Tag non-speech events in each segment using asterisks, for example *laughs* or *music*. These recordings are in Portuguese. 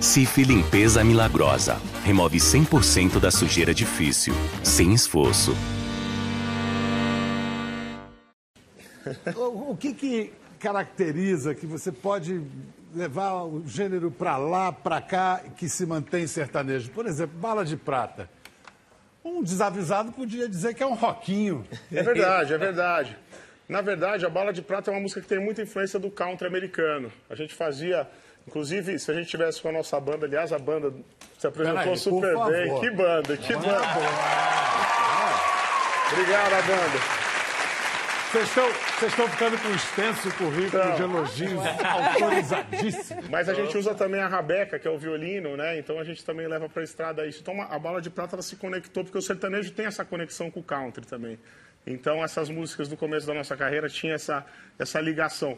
Cif Limpeza Milagrosa. Remove 100% da sujeira difícil, sem esforço. *laughs* O, o que, que caracteriza que você pode levar o gênero para lá, para cá, que se mantém sertanejo? Por exemplo, Bala de Prata. Um desavisado podia dizer que é um roquinho. É verdade, é verdade. Na verdade, a Bala de Prata é uma música que tem muita influência do country americano. A gente fazia, inclusive, se a gente tivesse com a nossa banda, aliás, a banda se apresentou Peraí, super bem. favor. Que banda, que Banda banda. Obrigado, a banda. Vocês estão, vocês estão ficando com um extenso currículo Não. de elogios autorizadíssimo. Mas a gente usa também a rabeca, que é o violino, né? Então a gente também leva para a estrada isso. Então a bala de prata ela se conectou, porque o sertanejo tem essa conexão com o country também. Então essas músicas do começo da nossa carreira tinham essa, essa ligação.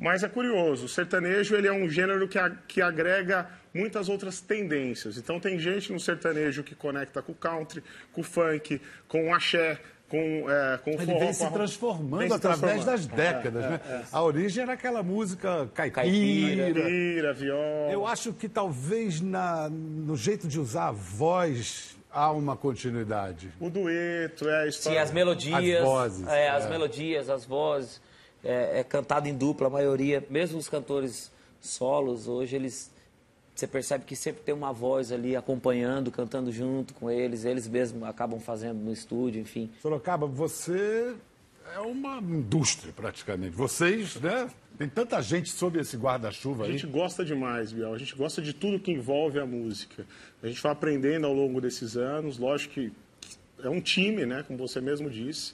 Mas é curioso, o sertanejo ele é um gênero que, a- que agrega muitas outras tendências. Então tem gente no sertanejo que conecta com o country, com o funk, com o axé, com, é, com o Ele forró. vem se transformando vem se através transformando. das décadas, né? A origem era aquela música caipira. Caipira, viola. Eu acho que talvez na, no jeito de usar a voz há uma continuidade. O dueto, é a Sim, história. as melodias. As vozes, é, as é. melodias, as vozes. É, é cantado em dupla, a maioria. Mesmo os cantores solos, hoje eles. Você percebe que sempre tem uma voz ali acompanhando, cantando junto com eles. Eles mesmos acabam fazendo no estúdio, enfim. Sorocaba, você é uma indústria praticamente. Vocês, né? Tem tanta gente sob esse guarda-chuva A aí. gente gosta demais, Biel. A gente gosta de tudo que envolve a música. A gente vai aprendendo ao longo desses anos. Lógico que é um time, né? Como você mesmo disse.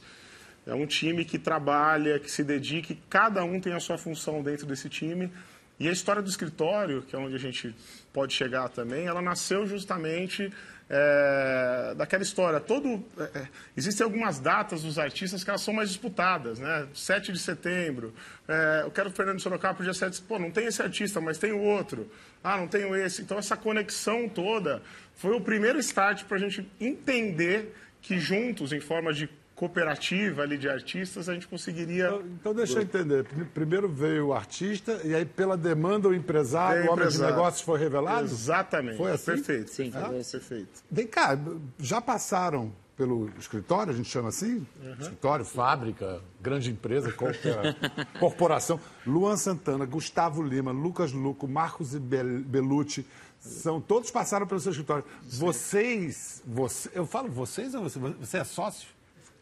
É um time que trabalha, que se dedica, cada um tem a sua função dentro desse time. E a história do escritório, que é onde a gente pode chegar também, ela nasceu justamente é, daquela história. Todo, é, é, existem algumas datas dos artistas que elas são mais disputadas, né? 7 de setembro. é, eu quero o Fernando Sorocaba pro dia 7. Pô, não tem esse artista, mas tem o outro. Ah, não tenho esse. Então, essa conexão toda foi o primeiro start para a gente entender que juntos, em forma de cooperativa ali de artistas, a gente conseguiria... Então, então deixa eu entender. Prim- Primeiro veio o artista e aí pela demanda o empresário, o homem de negócios foi revelado? Exatamente. Foi assim? Perfeito. Sim, foi Ah, assim. Perfeito. Vem cá, já passaram pelo escritório, a gente chama assim? Escritório, fábrica, grande empresa, qualquer *laughs* corporação. Luan Santana, Gustavo Lima, Lucas Luco, Marcos e Bel- Belucci, são, todos passaram pelo seu escritório. Vocês, você, eu falo vocês ou você, você é sócio?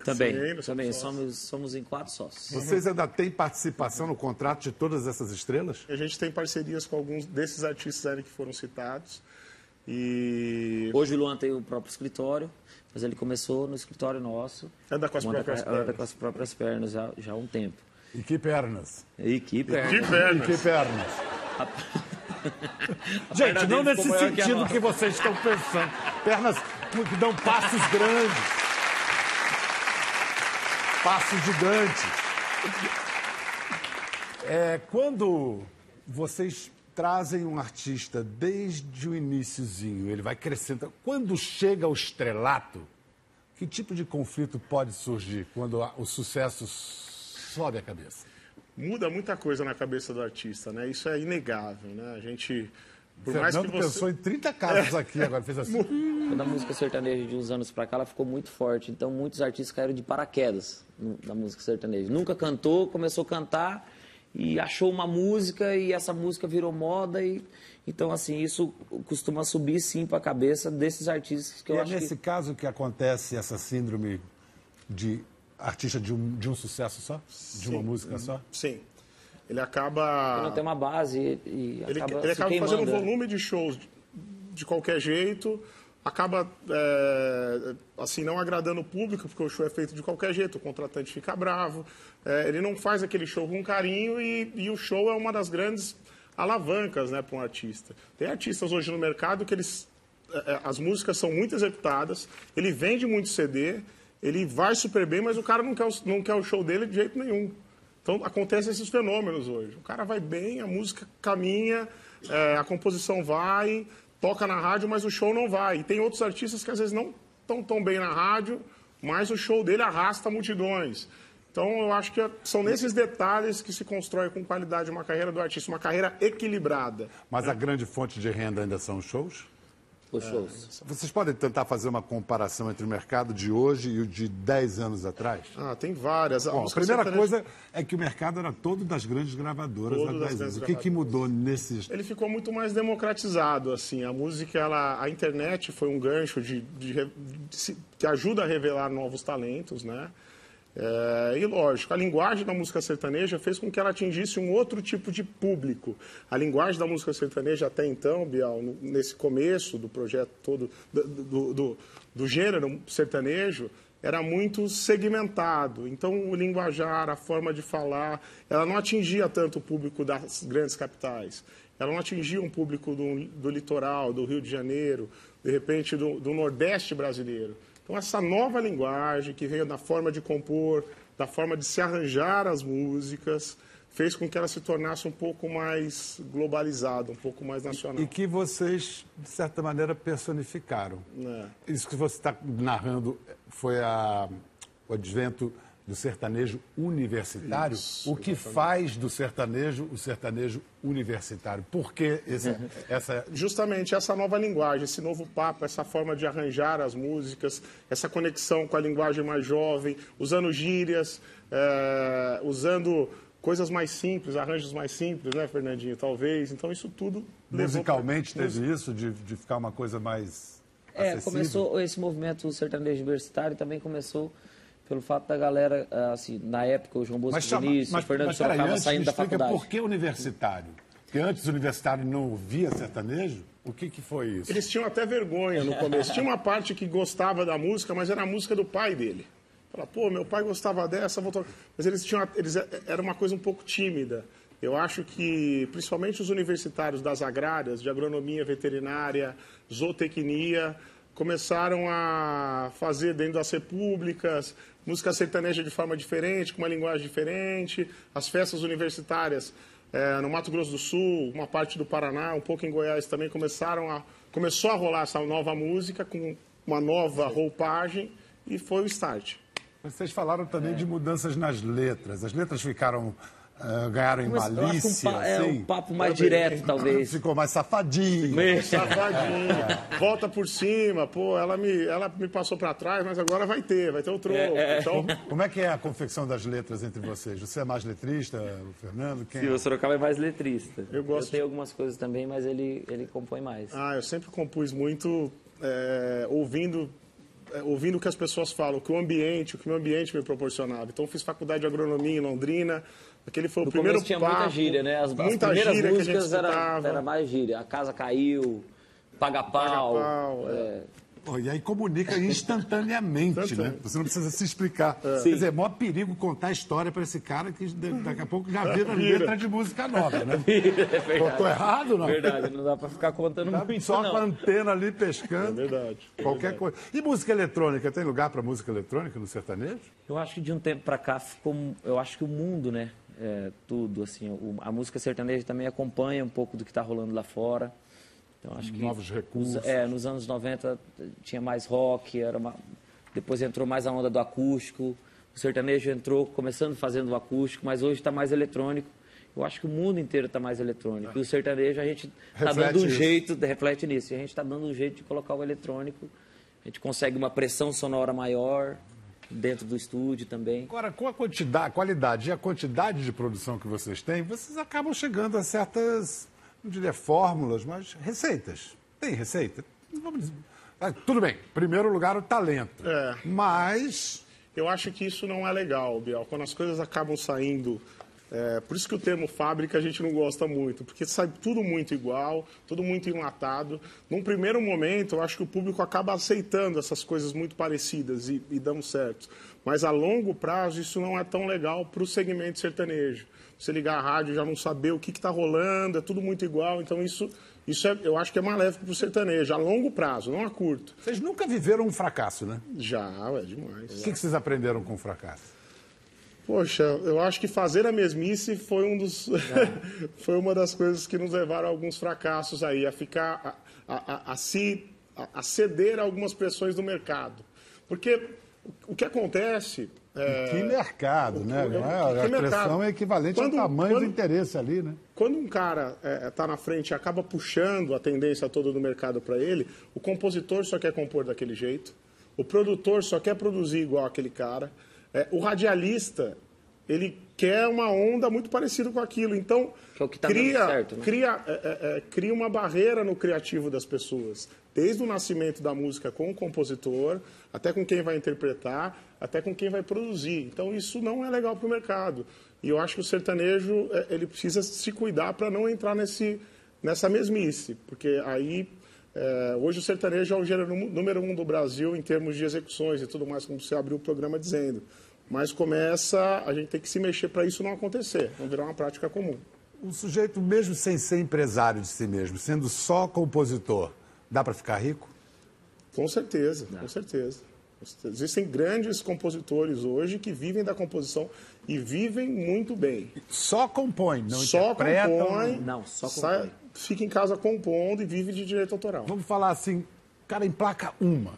Também, Sim, somos também somos, somos em quatro sócios. Vocês ainda têm participação no contrato de todas essas estrelas? A gente tem parcerias com alguns desses artistas ali que foram citados. E Hoje o Luan tem o próprio escritório, mas ele começou no escritório nosso. Anda com as Anda próprias anda pernas. com as próprias pernas já, já há um tempo. E que pernas? E que perna. que E pernas. que pernas? A *laughs* Gente, não nesse que sentido nossa. que vocês estão pensando. Pernas que dão passos grandes. Passos gigantes. É, quando vocês trazem um artista desde o iniciozinho, ele vai crescendo. Quando chega o estrelato, que tipo de conflito pode surgir quando o sucesso sobe a cabeça? Muda muita coisa na cabeça do artista, né? Isso é inegável, né? A gente... Por mais Fernando que você... pensou em 30 casos aqui, agora fez assim. *laughs* Quando a música sertaneja de uns anos pra cá, ela ficou muito forte. Então, muitos artistas caíram de paraquedas na música sertaneja. Nunca cantou, começou a cantar e achou uma música e essa música virou moda. E... Então, assim, isso costuma subir sim pra cabeça desses artistas que E eu é acho nesse que... caso que acontece essa síndrome de artista de um, de um sucesso só? De uma Sim. música só? Sim. Ele acaba... Não tem uma base e, Ele, acaba ele acaba fazendo um volume de shows de, de qualquer jeito, acaba é, assim não agradando o público porque o show é feito de qualquer jeito, o contratante fica bravo, é, ele não faz aquele show com carinho e, e o show é uma das grandes alavancas, né, para um artista. Tem artistas hoje no mercado que eles é, é, as músicas são muito executadas, ele vende muito CD, ele vai super bem, mas o cara não quer o, não quer o show dele de jeito nenhum. Então, acontecem esses fenômenos hoje. O cara vai bem, a música caminha, é, a composição vai, toca na rádio, mas o show não vai. E tem outros artistas que às vezes não estão tão bem na rádio, mas o show dele arrasta multidões. Então, eu acho que são nesses detalhes que se constrói com qualidade uma carreira do artista, uma carreira equilibrada. Mas a grande fonte de renda ainda são os shows? Os shows. Vocês podem tentar fazer uma comparação entre o mercado de hoje e o de 10 anos atrás? Ah, tem várias. Bom, a música primeira sertaneja- coisa é que o mercado era todo das grandes gravadoras Todo há das 10 anos. grandes O que, que mudou nesses. ele ficou muito mais democratizado assim a música ela a internet foi um gancho de, de de se- que ajuda a revelar novos talentos né É, e lógico a linguagem da música sertaneja fez com que ela atingisse um outro tipo de público a linguagem da música sertaneja até então Bial nesse começo do projeto todo do, do, do, do gênero sertanejo era muito segmentado. Então, o linguajar, a forma de falar, ela não atingia tanto o público das grandes capitais. Ela não atingia um público do, do litoral, do Rio de Janeiro, de repente do, do Nordeste brasileiro. Então, essa nova linguagem que veio da forma de compor, da forma de se arranjar as músicas, fez com que ela se tornasse um pouco mais globalizada, um pouco mais nacional. E que vocês, de certa maneira, personificaram. É. Isso que você está narrando foi a- o advento do sertanejo universitário. Isso, o que faz do sertanejo o sertanejo universitário? Por que esse- *laughs* essa. justamente essa nova linguagem, esse novo papo, essa forma de arranjar as músicas, essa conexão com a linguagem mais jovem, usando gírias, eh, usando coisas mais simples, arranjos mais simples, né, Fernandinho? Talvez. Então, isso tudo. Musicalmente pra- teve isso, de, de ficar uma coisa mais. É, acessível? começou esse movimento sertanejo universitário também começou pelo fato da galera, ah, assim, na época o João Bosco Mas, Vinícius, mas, o Fernando mas Sorocaba antes saindo da faculdade. por que universitário? Porque antes o universitário não ouvia sertanejo? O que, que foi isso? Eles tinham até vergonha no começo. Tinha uma parte que gostava da música, mas era a música do pai dele. Fala, pô, meu pai gostava dessa, vou tocar. Mas eles tinham. Eles, era uma coisa um pouco tímida. Eu acho que, principalmente os universitários das agrárias, de agronomia veterinária, zootecnia, começaram a fazer dentro das repúblicas música sertaneja de forma diferente, com uma linguagem diferente. As festas universitárias é, no Mato Grosso do Sul, uma parte do Paraná, um pouco em Goiás também começaram a começou a rolar essa nova música com uma nova roupagem e foi o start. Vocês falaram também de mudanças nas letras. As letras ficaram. Ah, ganharam em Mas eu que um, malícia, pa- é, assim. um papo mais Também. direto, talvez. Ficou mais safadinho. *laughs* Safadinha, volta por cima, pô, ela me, ela me passou para trás, mas agora vai ter, vai ter o troco. Então, *laughs* Como é que é a confecção das letras entre vocês? Você é mais letrista, o Fernando? Quem Sim, é? o Sorocaba é mais letrista. Eu gosto tenho algumas coisas também, mas ele, ele compõe mais. ah, eu sempre compus muito é, ouvindo é, ouvindo o que as pessoas falam, o que o ambiente, o que o ambiente me proporcionava. Então, eu fiz faculdade de agronomia em Londrina. Aquele foi o No primeiro começo tinha papo, muita gíria, né? As, as muita primeiras gíria que a gente músicas era, era mais gíria. A casa caiu, paga pau. Paga-pau, é. Pô, e aí comunica instantaneamente, né? Instantâneo. Você não precisa se explicar. Quer Sim. dizer, é maior perigo contar a história para esse cara que da- daqui a pouco já vira, Vira. letra de música nova, né? *laughs* É Tô, verdade. errado, não? Verdade, não dá pra ficar contando Tá muito, só com a não. antena ali É pescando. verdade. Qualquer coisa. E música eletrônica? Tem lugar para música eletrônica no sertanejo? Eu acho que de um tempo pra cá ficou. Eu acho que o mundo, né? É, tudo, assim. o- a música sertaneja também acompanha um pouco do que está rolando lá fora. Então, acho que Novos recursos. Nos, é, nos anos 90 tinha mais rock, era uma, depois entrou mais a onda do acústico. O sertanejo entrou começando fazendo o acústico, mas hoje está mais eletrônico. Eu acho que o mundo inteiro está mais eletrônico. E o sertanejo a gente está dando um isso. jeito, reflete nisso. A gente está dando um jeito de colocar o eletrônico. A gente consegue uma pressão sonora maior dentro do estúdio também. Agora, com a quantidade, a qualidade e a quantidade de produção que vocês têm, vocês acabam chegando a certas, não diria fórmulas, mas receitas. Tem receita? Vamos dizer. Ah, tudo bem, primeiro lugar o talento. É. Mas Eu acho que isso não é legal, Biel. Quando as coisas acabam saindo. É, por isso que o termo fábrica a gente não gosta muito, porque sai tudo muito igual, tudo muito enlatado. Num primeiro momento, eu acho que o público acaba aceitando essas coisas muito parecidas e, e dão certo. Mas a longo prazo, isso não é tão legal para o segmento sertanejo. Você ligar a rádio já não saber o que está rolando, é tudo muito igual. Então, isso, isso é, eu acho que é maléfico para o sertanejo, a longo prazo, não a curto. vocês nunca viveram um fracasso, né? Já, é demais. O que, que vocês aprenderam com o fracasso? Poxa, eu acho que fazer a mesmice foi um dos *laughs* foi uma das coisas que nos levaram a alguns fracassos aí, a ficar a, a- a- a se a, a ceder a algumas pressões do mercado. Porque O que acontece. É, Que mercado, né? que- Não é? A mercado? é equivalente Quando- ao tamanho do quando- interesse ali, né? Quando um cara está na frente e acaba puxando a tendência toda do mercado para ele, o compositor só quer compor daquele jeito, o produtor só quer produzir igual aquele cara, é, o radialista ele quer uma onda muito parecida com aquilo. Então é tá cria, certo, né? cria, é, é, é, cria uma barreira no criativo das pessoas, desde o nascimento da música com o compositor, até com quem vai interpretar, até com quem vai produzir. Então isso não é legal para o mercado. E eu acho que o sertanejo é, ele precisa se cuidar para não entrar nesse, nessa mesmice, porque aí é, hoje o sertanejo é o gênero nú- número um do Brasil em termos de execuções e tudo mais, como você abriu o programa dizendo. Mas começa, a gente tem que se mexer para isso não acontecer, não virar uma prática comum. O sujeito, mesmo sem ser empresário de si mesmo, sendo só compositor, dá para ficar rico? Com certeza, com certeza. Existem grandes compositores hoje que vivem da composição e vivem muito bem. Só compõe, não só interpreta. compõe, Não, só sai- compõe. fica em casa compondo e vive de direito autoral. Vamos falar assim, cara emplaca uma,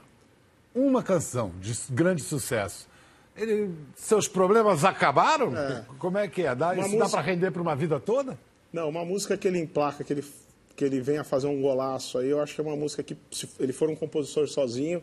uma canção de grande sucesso. Ele, seus problemas acabaram? Como é que é? Dá, Uma isso dá música- para render para uma vida toda? Não, uma música que ele emplaca, que ele, que ele venha fazer um golaço aí, eu acho que é uma música que, se ele for um compositor sozinho,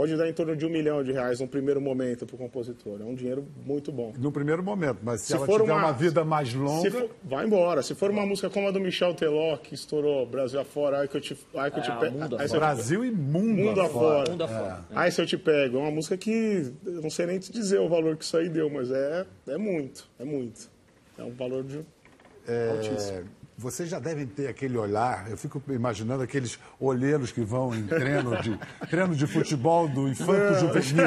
pode dar em torno de um milhão de reais no primeiro momento para o compositor. É um dinheiro muito bom. No primeiro momento, mas se, Se ela for tiver uma- uma... vida mais longa. Se for- vai embora. Se for uma música como a do Michel Teló, que estourou Brasil afora, aí que eu te, aí que eu te É, pego. Brasil e mundo, Mundo afora. afora. Mundo afora. Aí se eu te pego, é uma música que eu não sei nem te dizer o valor que isso aí deu, mas é, é muito, é muito. É um valor de altíssimo. Vocês já devem ter aquele olhar, eu fico imaginando aqueles olheiros que vão em treino de, *laughs* treino de futebol do infanto juvenil.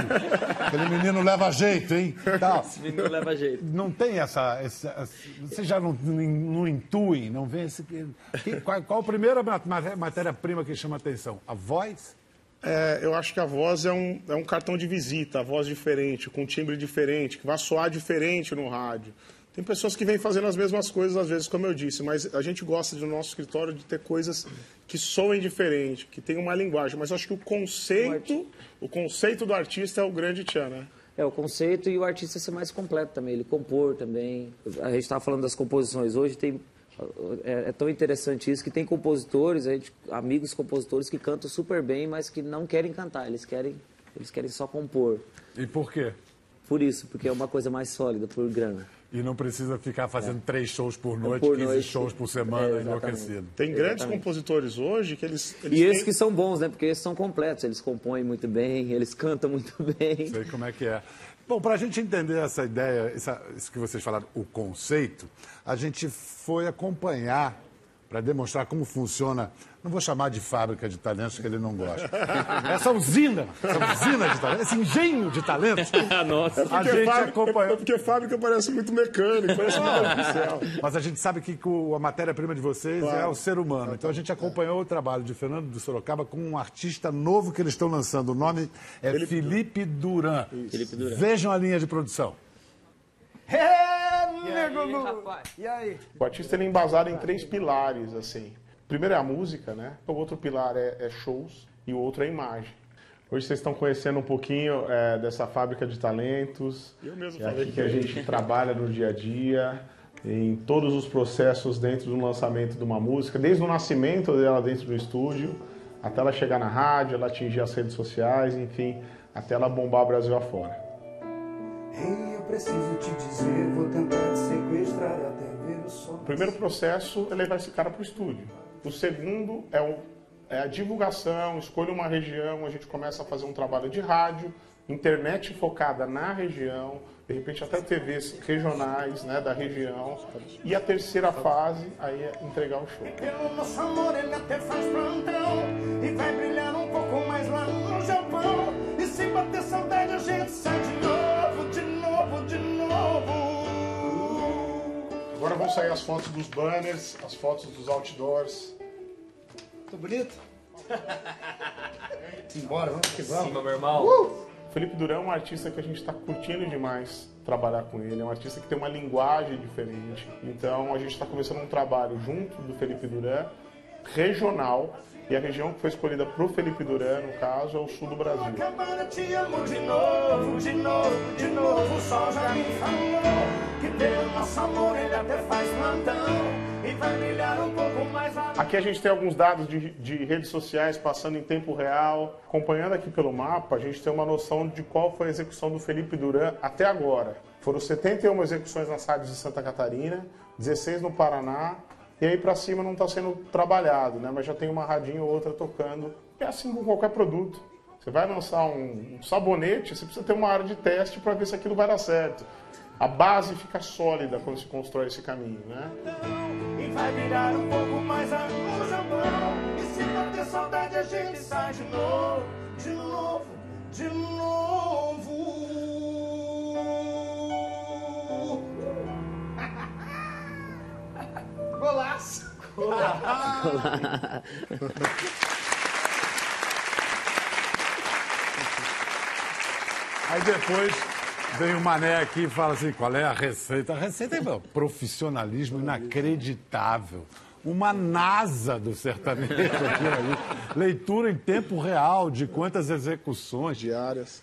Aquele menino leva jeito, hein? Tal. Não leva jeito. Não tem essa. essa, essa- vocês já não, não, não intuem, não vê esse. que- qual, qual a primeira ma- ma- matéria-prima que chama atenção? A voz? É, eu acho que a voz é um, é um cartão de visita, a voz diferente, com um timbre diferente, que vai soar diferente no rádio. Tem pessoas que vêm fazendo as mesmas coisas, às vezes, como eu disse, mas a gente gosta do nosso escritório de ter coisas que soem diferente, que tenham uma linguagem. Mas eu acho que o conceito, o conceito do artista é o grande tchan, né? É, o conceito e o artista ser mais completo também, ele compor também. A gente estava falando das composições hoje, tem, é, é tão interessante isso que tem compositores, a gente, amigos compositores que cantam super bem, mas que não querem cantar, eles querem, eles querem só compor. E por quê? Por isso, porque é uma coisa mais sólida, por grana. E não precisa ficar fazendo três shows por noite, Por 15 noite. shows por semana, É, exatamente. enlouquecido. Tem grandes compositores hoje que eles. eles E esses têm- que são bons, né? Porque esses são completos, eles compõem muito bem, eles cantam muito bem. Sei como é que é. Bom, para a gente entender essa ideia, essa- isso que vocês falaram, o conceito, a gente foi acompanhar para demonstrar como funciona. Não vou chamar de fábrica de talentos, que ele não gosta. *laughs* Essa usina, essa usina de talentos, esse engenho de talentos. *laughs* Nossa. A Porque gente fábrica- acompanhou. Porque fábrica parece muito mecânico, parece muito artificial. Mas a gente sabe que a matéria-prima de vocês é o ser humano. Então a gente acompanhou o trabalho de Fernando de Sorocaba com um artista novo que eles estão lançando. O nome é Felipe, Duran. Felipe Duran. Vejam a linha de produção. E aí? O artista ele é embasado em três pilares, assim. O primeiro é a música, né? O outro pilar é, é shows e o outro é imagem. Hoje vocês estão conhecendo um pouquinho é, dessa fábrica de talentos. Eu mesmo é falei aqui que a é gente trabalha no dia a dia, em todos os processos dentro do lançamento de uma música, desde o nascimento dela dentro do estúdio, até ela chegar na rádio, ela atingir as redes sociais, enfim, até ela bombar o Brasil afora. Eu preciso te dizer, vou tentar te sequestrar até ver o sol. O primeiro processo é levar esse cara para o estúdio. O segundo é, o- é a divulgação, escolha uma região, a gente começa a fazer um trabalho de rádio, internet focada na região, de repente até TVs regionais né, da região. E a terceira fase aí é entregar o show. Pelo nosso amor ele até faz plantão E vai brilhar um pouco mais lá no Japão E se bater saudade a gente sai de novo, vão sair as fotos dos banners, as fotos dos outdoors. Tô bonito? *laughs* Simbora, vamos que vamos meu irmão. Felipe Durão é um artista que a gente está curtindo demais trabalhar com ele. É um artista que tem uma linguagem diferente. Então a gente está começando um trabalho junto do Felipe Duran regional. E a região que foi escolhida para o Felipe Duran, no caso, é o sul do Brasil. Aqui a gente tem alguns dados de, de redes sociais passando em tempo real. Acompanhando aqui pelo mapa, a gente tem uma noção de qual foi a execução do Felipe Duran até agora. Foram 71 execuções nas rádios de Santa Catarina, 16 no Paraná, e aí para cima não está sendo trabalhado, né? mas já tem uma radinha ou outra tocando. É assim com qualquer produto. Você vai lançar um, um sabonete, você precisa ter uma área de teste para ver se aquilo vai dar certo. A base fica sólida quando se constrói esse caminho, né? E vai virar um pouco mais a o Japão. E se bater saudade, a gente sai de novo, de novo, de novo. Golaço! Aí depois vem o Mané aqui e fala assim, qual é a receita? A receita é meu, profissionalismo inacreditável. Uma NASA do sertanejo aqui aí. Leitura em tempo real de quantas execuções. Diárias.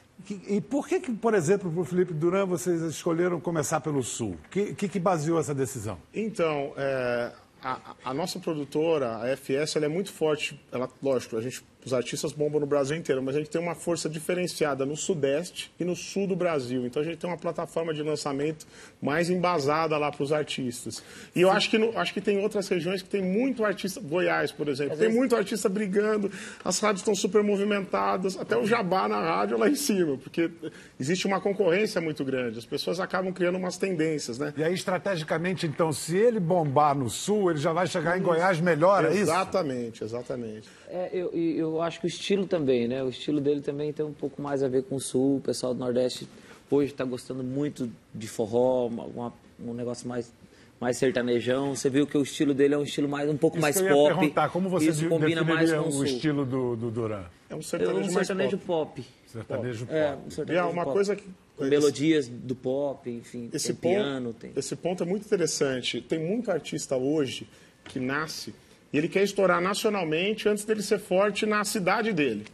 E por que, que, por exemplo, para o Felipe Duran, vocês escolheram começar pelo Sul? O que, que, que baseou essa decisão? Então, é, a, a nossa produtora, a FS, ela é muito forte. Ela, lógico, a gente, os artistas bombam no Brasil inteiro, mas a gente tem uma força diferenciada no Sudeste e no Sul do Brasil. Então a gente tem uma plataforma de lançamento mais embasada lá para os artistas. E eu acho que, no- acho que tem outras regiões que tem muito artista, Goiás, por exemplo, tem muito artista brigando, as rádios estão super movimentadas, até o jabá na rádio lá em cima, porque existe uma concorrência muito grande. As pessoas acabam criando umas tendências, né? E aí, estrategicamente, então, se ele bombar no Sul, ele já vai chegar em Goiás melhor, é isso? Exatamente, exatamente. É, eu, e eu acho que o estilo também, né? O estilo dele também tem um pouco mais a ver com o sul. O pessoal do Nordeste hoje está gostando muito de forró, uma- uma- um negócio mais, mais sertanejão. Você viu que o estilo dele é um estilo mais, um pouco Isso mais que eu ia pop. perguntar, como você Isso combina mais com o sul. estilo do, do Duran? É um É sertanejo um mais sertanejo pop. pop. Sertanejo É, pop. um sertanejo E há uma pop. coisa que- melodias do pop, enfim. Esse tem ponto, piano, tem... esse ponto é muito interessante. Tem muito artista hoje que nasce e ele quer estourar nacionalmente antes dele ser forte na cidade dele.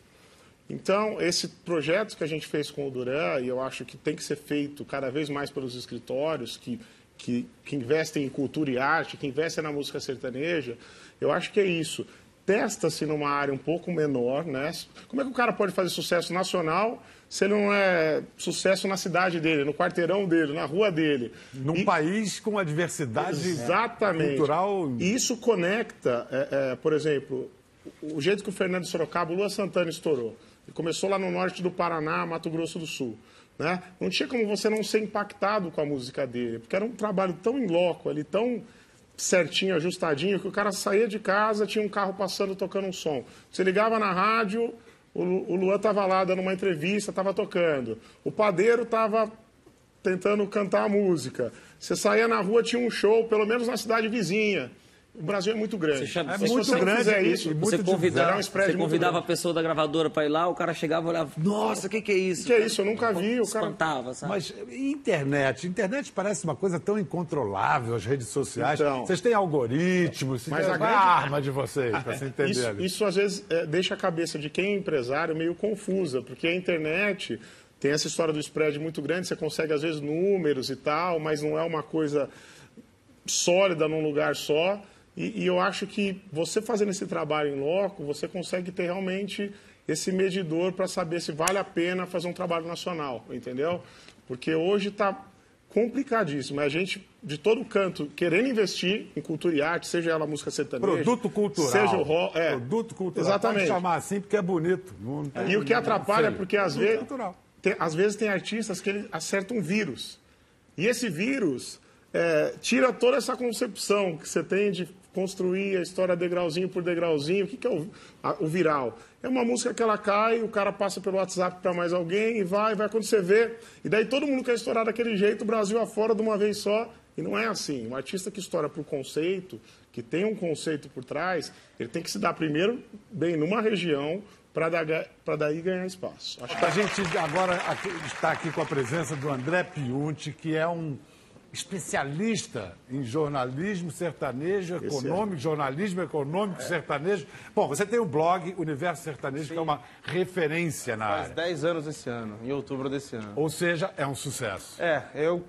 Então, esse projeto que a gente fez com o Duran, e eu acho que tem que ser feito cada vez mais pelos escritórios que, que, que investem em cultura e arte, que investem na música sertaneja, eu acho que é isso. Testa-se numa área um pouco menor, né? Como é que o cara pode fazer sucesso nacional se ele não é sucesso na cidade dele, no quarteirão dele, na rua dele? Num E- país com uma diversidade Exatamente. cultural. E isso conecta, é, é, por exemplo, o jeito que o Fernando Sorocaba, o Lua Santana estourou. Ele começou lá no norte do Paraná, Mato Grosso do Sul. Né? Não tinha como você não ser impactado com a música dele, porque era um trabalho tão em loco ali, tão certinho, ajustadinho, que o cara saía de casa, tinha um carro passando tocando um som. Você ligava na rádio, o, o Luan estava lá dando uma entrevista, estava tocando. O padeiro estava tentando cantar a música. Você saía na rua, tinha um show, pelo menos na cidade vizinha. O Brasil é muito grande. Você chama- É Se muito você grande e- isso, você muito Você difícil. convidava, um você convidava a pessoa da gravadora para ir lá, o cara chegava e olhava, nossa, o que, que é isso? que é isso? Eu nunca vi. O cara... Espantava, sabe? Mas internet? Internet parece uma coisa tão incontrolável, as redes sociais. Então. vocês têm algoritmos, Mas mas a qual é grande- a arma de vocês, para você *laughs* entender Isso, isso, às vezes é, deixa a cabeça de quem é empresário meio confusa, porque a internet tem essa história do spread muito grande, você consegue às vezes números e tal, mas não é uma coisa sólida num lugar só. E, e eu acho que você fazendo esse trabalho em loco, você consegue ter realmente esse medidor para saber se vale a pena fazer um trabalho nacional, entendeu? Porque hoje está complicadíssimo. A gente, de todo canto, querendo investir em cultura e arte, seja ela música sertaneja... Produto cultural. Seja o rock... É, Produto cultural. Exatamente. Pode chamar assim porque é bonito. Não E o que atrapalha é porque às vezes, tem, às vezes tem artistas que ele acertam um vírus. E esse vírus é, tira toda essa concepção que você tem de construir a história degrauzinho por degrauzinho. O que, que é o, a- o viral? É uma música que ela cai, o cara passa pelo WhatsApp para mais alguém e vai, vai quando você vê. E daí todo mundo quer estourar daquele jeito, Brasil afora de uma vez só. E não é assim. Um artista que estoura por conceito, que tem um conceito por trás, ele tem que se dar primeiro bem numa região para daí ganhar espaço. Acho que A gente agora está aqui com a presença do André Piunti, que é um, especialista em jornalismo sertanejo econômico, jornalismo econômico sertanejo. Bom, você tem o blog Universo Sertanejo, que é uma referência na Faz área. 10 anos esse ano, em outubro desse ano. Ou seja, é um sucesso. É, eu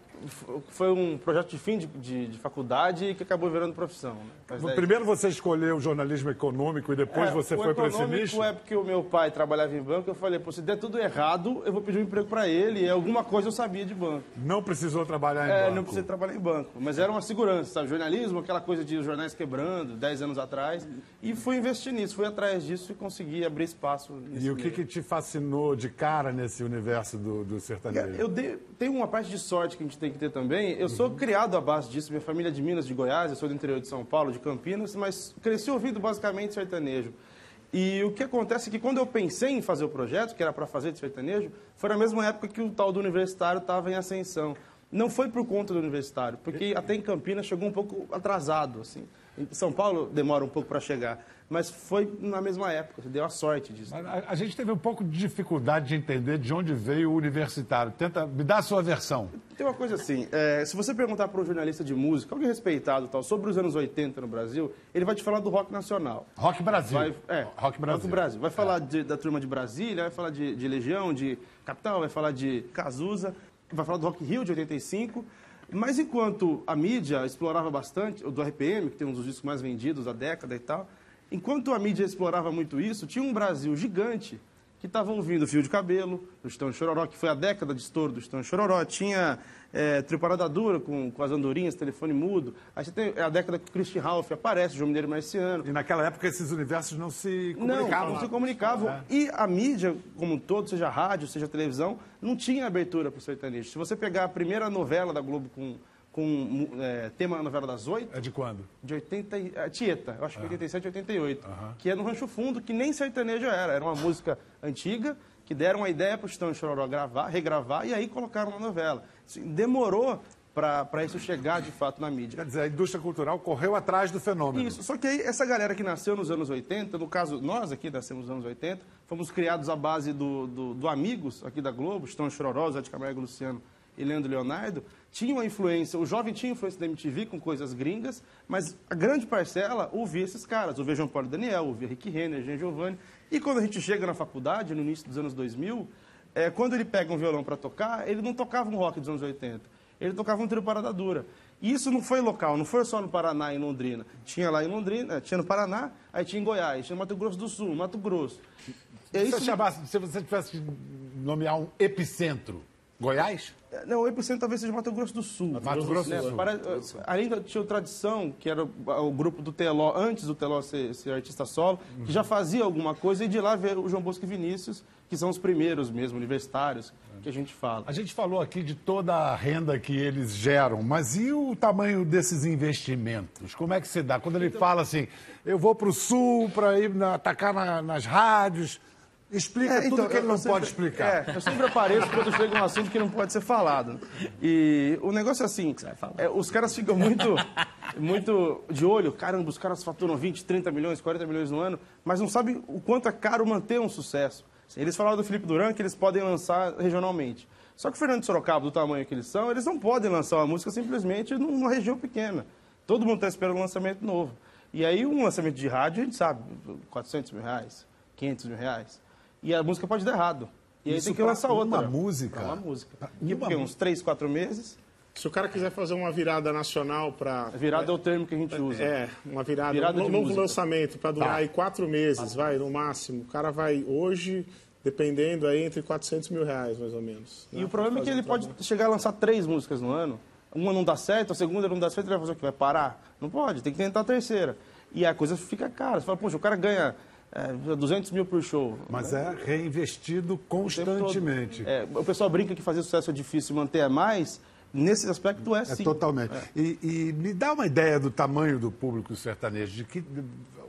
foi um projeto de fim de, de, de faculdade que acabou virando profissão. Né? 10 Primeiro você escolheu o jornalismo econômico e depois É, você foi para esse nicho? é porque o meu pai trabalhava em banco, eu falei, pô, se der tudo errado, eu vou pedir um emprego para ele, e alguma coisa eu sabia de banco. Não precisou trabalhar em É, banco. não precisei trabalhar em banco, mas era uma segurança, sabe? Jornalismo, aquela coisa de jornais quebrando, 10 anos atrás, e fui investir nisso, fui atrás disso e consegui abrir espaço E o que, que te fascinou de cara nesse universo do, do sertanejo? Eu dei- tenho uma parte de sorte que a gente tem que ter também. Eu sou criado à base disso. Minha família é de Minas, de Goiás, eu sou do interior de São Paulo, de Campinas, mas cresci ouvindo basicamente sertanejo. E o que acontece é que quando eu pensei em fazer o projeto, que era para fazer de sertanejo, foi na mesma época que o tal do universitário estava em ascensão. Não foi por conta do universitário, porque até em Campinas chegou um pouco atrasado, assim. Em São Paulo demora um pouco para chegar, mas foi na mesma época, deu a sorte disso. A, a- gente teve um pouco de dificuldade de entender de onde veio o universitário. Tenta me dar a sua versão. Tem uma coisa assim, é, se você perguntar para um jornalista de música, alguém respeitado tal, sobre os anos 80 no Brasil, ele vai te falar do rock nacional. Rock Brasil. Vai, é, Rock Brasil. Vai falar de- da turma de Brasília, vai falar de, de Legião, de Capital, vai falar de Cazuza, vai falar do Rock Rio de 85. Mas enquanto a mídia explorava bastante, do RPM, que tem um dos discos mais vendidos da década e tal, enquanto a mídia explorava muito isso, tinha um Brasil gigante que estava ouvindo Fio de Cabelo, do Estão Chororó, que foi a década de estouro do Estão Chororó. Tinha é, Trio Parada Dura, com, com as andorinhas, telefone mudo. Aí você tem a década que o Christian Ralph aparece, o João Mineiro Marciano. E naquela época esses universos não se Não, comunicavam. não se comunicavam. É. E a mídia, como um todo, seja rádio, seja televisão, não tinha abertura para o sertanejo. Se você pegar a primeira novela da Globo com, com é, tema novela das oito, É de quando? de 80, e- é, Tieta, eu acho que 87, 88, que é no Rancho Fundo, que nem sertanejo era. Era uma música antiga, que deram a ideia para o Chitão Chororó gravar, regravar, e aí colocaram na novela. Assim, demorou para isso chegar, de fato, na mídia. Quer dizer, a indústria cultural correu atrás do fenômeno. Isso, só que aí essa galera que nasceu nos anos 80, no caso, nós aqui nascemos nos anos 80, fomos criados à base do, do, do Amigos, aqui da Globo, Estão Chororó, Zé de Camargo Luciano e Leandro Leonardo, tinham a influência, o jovem tinha influência da MTV com coisas gringas, mas a grande parcela ouvia esses caras, ouvia João Paulo Daniel, ouvia Rick Renner, Jean Giovanni, e quando a gente chega na faculdade, no início dos anos 2000, é, quando ele pega um violão para tocar, ele não tocava um rock dos anos 80, ele tocava um trio parada dura. E isso não foi local, não foi só no Paraná e em Londrina. Tinha lá em Londrina, tinha no Paraná, aí tinha em Goiás, tinha no Mato Grosso do Sul, Mato Grosso. É Se isso você, chamasse- se você tivesse que nomear um epicentro, Goiás? Não, o epicentro talvez seja Mato Grosso do Sul. Mato Grosso do Né? Sul. Para- ainda tinha o Tradição, que era o, o grupo do Teló, antes do Teló ser, ser artista solo, que já fazia alguma coisa, e de lá veio o João Bosco e Vinícius, que são os primeiros mesmo, universitários, que a gente fala. A gente falou aqui de toda a renda que eles geram, mas e o tamanho desses investimentos? Como é que se dá? Quando ele fala assim, eu vou para o sul para ir na- atacar na- nas rádios, explica É, tudo então, que ele não sempre- pode explicar. É, eu sempre apareço quando chega um assunto que não pode ser falado. E o negócio é assim, é, os caras ficam muito, muito de olho, caramba, os caras faturam 20, 30 milhões, 40 milhões no ano, mas não sabem o quanto é caro manter um sucesso. Eles falaram do Felipe Duran que eles podem lançar regionalmente. Só que o Fernando Sorocaba, do tamanho que eles são, eles não podem lançar uma música simplesmente numa região pequena. Todo mundo está esperando um lançamento novo. E aí, um lançamento de rádio, a gente sabe, 400 mil reais, 500 mil reais. E a música pode dar errado. E aí Isso tem que lançar outra. uma música? Pra uma música. Pra E uma uns 3, 4 meses, Se o cara quiser fazer uma virada nacional para. virada é o termo que a gente usa. É, uma virada, Virada um de novo música. lançamento para durar aí quatro meses, vai, no máximo. O cara vai hoje, dependendo aí, entre 400 mil reais, mais ou menos. E né, o problema é que ele um pode chegar a lançar três músicas no ano. Uma não dá certo, a segunda não dá certo, ele vai fazer o quê? Vai parar? Não pode, tem que tentar a terceira. E a coisa fica cara. Você fala, poxa, o cara ganha é, 200 mil por show. Mas é reinvestido O constantemente. É, o pessoal brinca que fazer sucesso é difícil e manter é mais. Nesse aspecto é É sim. totalmente. E, e me dá uma ideia do tamanho do público sertanejo, de que,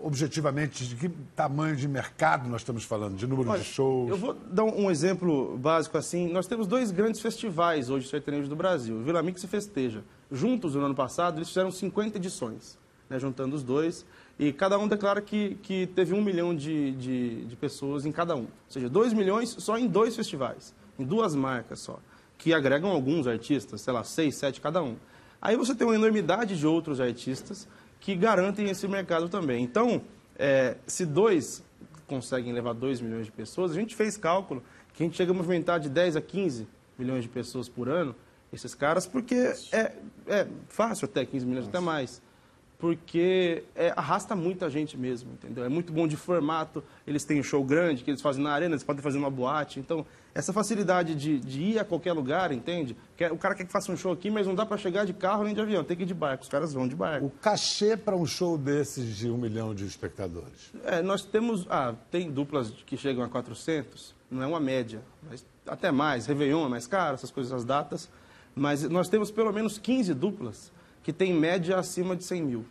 objetivamente, de que tamanho de mercado nós estamos falando, de número Olha, de shows. Eu vou dar um exemplo básico assim. Nós temos dois grandes festivais hoje sertanejos do Brasil, o Vila Mix e Festeja. Juntos, no ano passado, eles fizeram 50 edições, né, juntando os dois. E cada um declara que, que teve um milhão de, de, de pessoas em cada um. Ou seja, dois milhões só em dois festivais, em duas marcas só, que agregam alguns artistas, sei lá, seis, sete cada um. Aí você tem uma enormidade de outros artistas que garantem esse mercado também. Então, é, se dois conseguem levar 2 milhões de pessoas, a gente fez cálculo que a gente chega a movimentar de 10 a 15 milhões de pessoas por ano, esses caras, porque é, é fácil até 15 milhões, até mais. Porque é, arrasta muita gente mesmo, entendeu? É muito bom de formato, eles têm um show grande que eles fazem na arena, eles podem fazer uma boate. Então, essa facilidade de, de ir a qualquer lugar, entende? Quer- O cara quer que faça um show aqui, mas não dá para chegar de carro nem de avião, tem que ir de barco. Os caras vão de barco. O cachê para um show desses de um milhão de espectadores. É, nós temos. Ah, tem duplas que chegam a 400, não é uma média, mas até mais. Réveillon é mais caro, essas coisas, as datas. Mas nós temos pelo menos 15 duplas que têm média acima de 100 mil.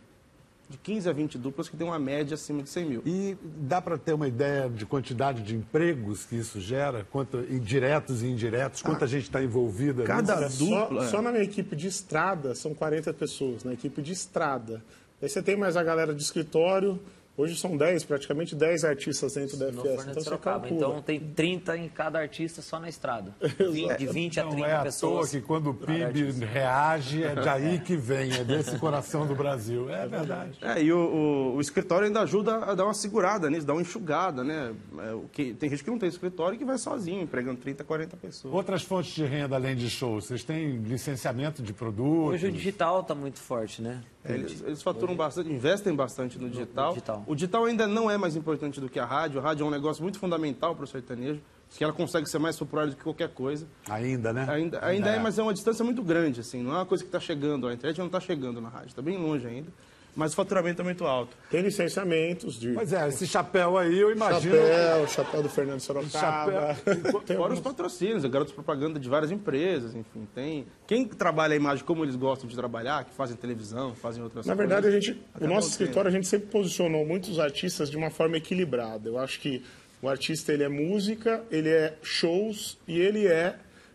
De 15 a 20 duplas que têm uma média acima de 100 mil. E dá para ter uma ideia de quantidade de empregos que isso gera, quanto, diretos e indiretos, quanta gente está envolvida cada nisso? Só, dupla. só na minha equipe de estrada são 40 pessoas, na equipe de estrada. Aí você tem mais a galera de escritório, hoje são 10, praticamente 10 artistas dentro da FS. Fernando Então você calcula. Então tem 30 em cada artista só na estrada. *laughs* De 20 a 30 Não é à pessoas. toa que quando o PIB reage, é daí *laughs* que vem, é desse coração do Brasil. É verdade. É, e o, o- o escritório ainda ajuda a dar uma segurada nisso, dar uma enxugada, né? É, o que, tem gente que não tem escritório e que vai sozinho, empregando 30, 40 pessoas. Outras fontes de renda além de shows, vocês têm licenciamento de produtos? Hoje o digital está muito forte, né? É, Eles, eles faturam bastante, investem bastante no digital. digital. O digital ainda não é mais importante do que a rádio. A rádio é um negócio muito fundamental para o sertanejo, que ela consegue ser mais popular do que qualquer coisa. Ainda, né? Ainda, ainda é, mas é uma distância muito grande, assim. Não é uma coisa que está chegando. A internet não está chegando na rádio, está bem longe ainda. Mas o faturamento é muito alto. Tem licenciamentos de Pois é, esse chapéu aí, eu imagino... chapéu, chapéu do Fernando Sorocaba. Tem Fora os patrocínios, é garotos propaganda de várias empresas, enfim, tem. Quem trabalha a imagem como eles gostam de trabalhar, que fazem televisão, fazem outras Na coisas. verdade, a gente, o nosso escritório, a gente sempre posicionou muitos artistas de uma forma equilibrada. Eu acho que o artista ele é música, ele é shows e ele é,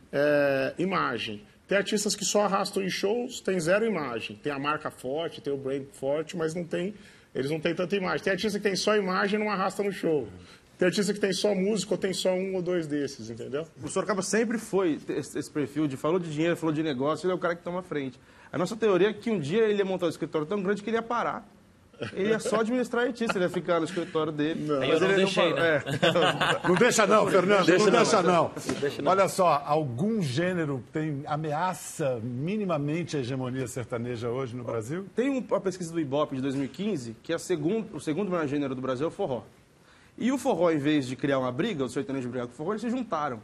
é, imagem. Tem artistas que só arrastam em shows, tem zero imagem. Tem a marca forte, tem o brand forte, mas não tem, eles não têm tanta imagem. Tem artista que tem só imagem e não arrasta no show. Tem artista que tem só música ou tem só um ou dois desses, entendeu? O Sorocaba sempre foi esse, perfil de falou de dinheiro, falou de negócio, ele é o cara que toma frente. A nossa teoria é que um dia ele ia montar um escritório tão grande que ele ia parar. Ele ia só administrar artista, ele ia ficar no escritório dele. Não ele deixei, parou. né? É. Não deixa não, Fernando, Deixa não não, deixa não. não. Olha só, algum gênero tem ameaça minimamente a hegemonia sertaneja hoje no Brasil? Tem um- uma pesquisa do Ibope de 2015 que é a segundo, o segundo maior gênero do Brasil é o forró. E o forró, em vez de criar uma briga, o sertanejo brigar com o forró, eles se juntaram.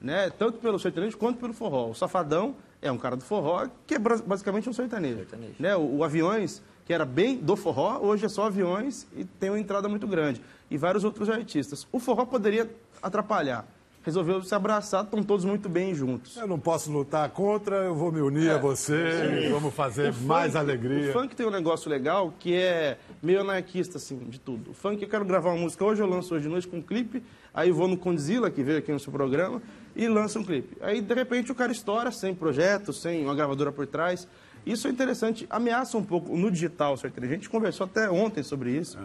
Né? Tanto pelo sertanejo quanto pelo forró. O Safadão é um cara do forró que é basicamente um sertanejo. Sertanejo. Né? O, o Aviões, que era bem do forró, hoje é só Aviões e tem uma entrada muito grande. E vários outros artistas. O forró poderia atrapalhar. Resolveu se abraçar, estão todos muito bem juntos. Eu não posso lutar contra, eu vou me unir a você, vamos fazer mais funk- alegria. O funk tem um negócio legal que é meio anarquista, assim, de tudo. O funk, eu quero gravar uma música hoje, eu lanço hoje de noite com um clipe, aí vou no Condzilla, que veio aqui no seu programa, e lança um clipe. Aí, de repente, o cara estoura sem projeto, sem uma gravadora por trás. Isso é interessante, ameaça um pouco no digital, certo? A gente conversou até ontem sobre isso,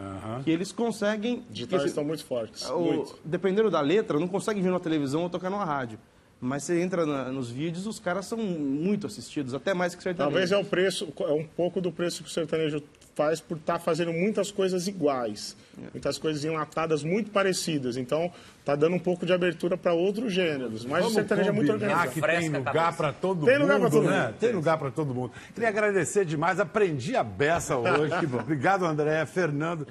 que eles conseguem... Digitais estão muito fortes. o- muito. dependendo da letra, não consegue vir numa televisão ou tocar numa rádio. Mas você entra na- nos vídeos, os caras são muito assistidos, até mais que sertanejo. Talvez é o preço, é um pouco do preço que o sertanejo faz por estar fazendo muitas coisas iguais, muitas coisas enlatadas muito parecidas. Então, tá dando um pouco de abertura para outros gêneros. Mas o Vamos sertanejo é muito organizado. que tem lugar para todo Tem mundo, lugar pra todo né? mundo. Tem lugar para todo mundo. Queria agradecer demais, aprendi a beça hoje. *laughs* Obrigado, André, Fernando.